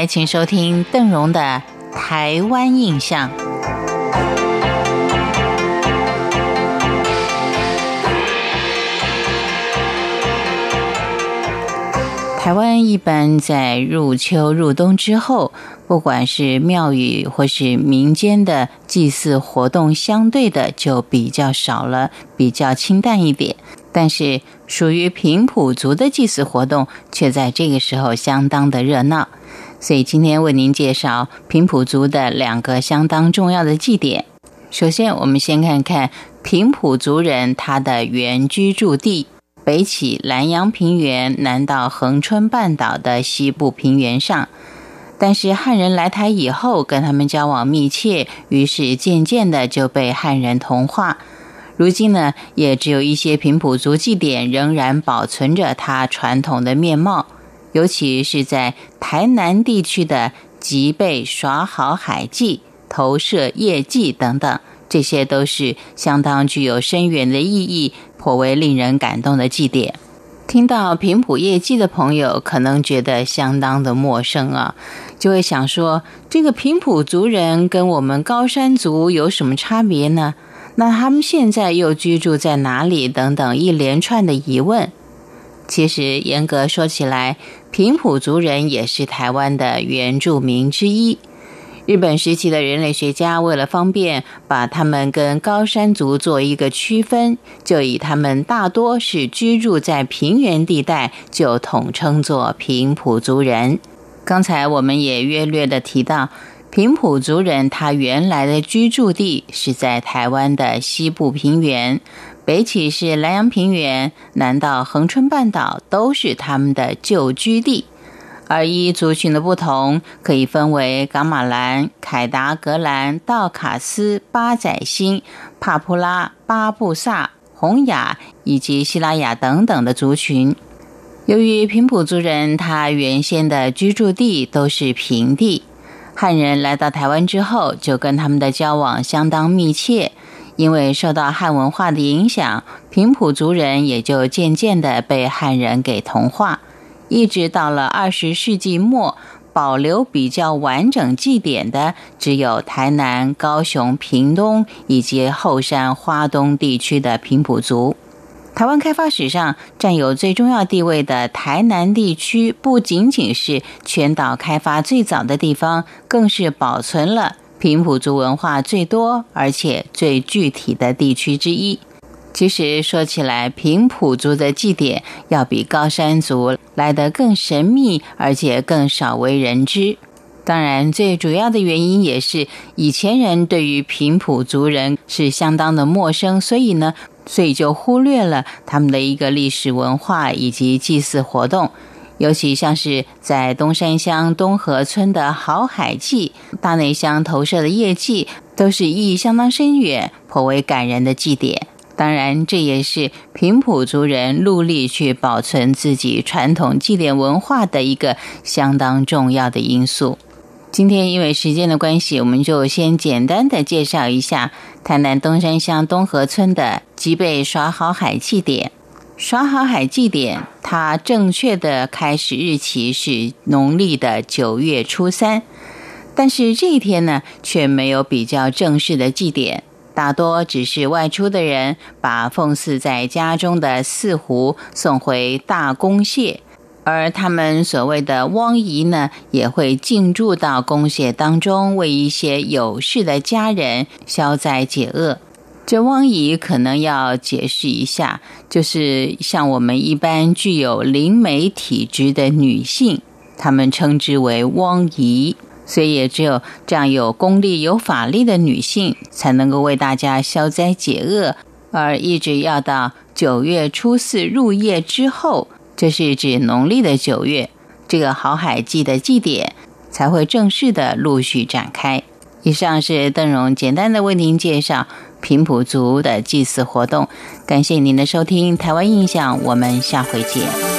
来，请收听邓荣的《台湾印象》。台湾一般在入秋入冬之后，不管是庙宇或是民间的祭祀活动，相对的就比较少了，比较清淡一点。但是属于平埔族的祭祀活动，却在这个时候相当的热闹。所以今天为您介绍平埔族的两个相当重要的祭典。首先，我们先看看平埔族人他的原居住地。北起南阳平原，南到恒春半岛的西部平原上。但是汉人来台以后，跟他们交往密切，于是渐渐的就被汉人同化。如今呢，也只有一些平埔族祭典仍然保存着它传统的面貌，尤其是在台南地区的吉贝耍好海祭、投射夜祭等等。这些都是相当具有深远的意义、颇为令人感动的祭典。听到平埔夜祭的朋友，可能觉得相当的陌生啊，就会想说：这个平埔族人跟我们高山族有什么差别呢？那他们现在又居住在哪里？等等一连串的疑问。其实严格说起来，平埔族人也是台湾的原住民之一。日本时期的人类学家为了方便把他们跟高山族做一个区分，就以他们大多是居住在平原地带，就统称作平埔族人。刚才我们也约略的提到，平埔族人他原来的居住地是在台湾的西部平原，北起是南阳平原，南到恒春半岛，都是他们的旧居地。而依族群的不同，可以分为噶玛兰、凯达格兰、道卡斯、巴仔星、帕普拉、巴布萨、洪雅以及希拉雅等等的族群。由于平埔族人他原先的居住地都是平地，汉人来到台湾之后，就跟他们的交往相当密切。因为受到汉文化的影响，平埔族人也就渐渐的被汉人给同化。一直到了二十世纪末，保留比较完整祭典的只有台南、高雄、屏东以及后山花东地区的平埔族。台湾开发史上占有最重要地位的台南地区，不仅仅是全岛开发最早的地方，更是保存了平埔族文化最多而且最具体的地区之一。其实说起来，平埔族的祭典要比高山族来得更神秘，而且更少为人知。当然，最主要的原因也是以前人对于平埔族人是相当的陌生，所以呢，所以就忽略了他们的一个历史文化以及祭祀活动。尤其像是在东山乡东河村的好海祭、大内乡投射的夜祭，都是意义相当深远、颇为感人的祭典。当然，这也是平埔族人努力去保存自己传统祭典文化的一个相当重要的因素。今天因为时间的关系，我们就先简单的介绍一下台南东山乡东河村的即被耍好海祭典。耍好海祭典，它正确的开始日期是农历的九月初三，但是这一天呢，却没有比较正式的祭典。大多只是外出的人把奉祀在家中的四壶送回大公蟹，而他们所谓的汪姨呢，也会进驻到公蟹当中，为一些有事的家人消灾解厄。这汪姨可能要解释一下，就是像我们一般具有灵媒体质的女性，他们称之为汪姨。所以也只有这样有功力、有法力的女性，才能够为大家消灾解厄，而一直要到九月初四入夜之后，这是指农历的九月，这个好海祭的祭典才会正式的陆续展开。以上是邓荣简单的为您介绍平埔族的祭祀活动，感谢您的收听，台湾印象，我们下回见。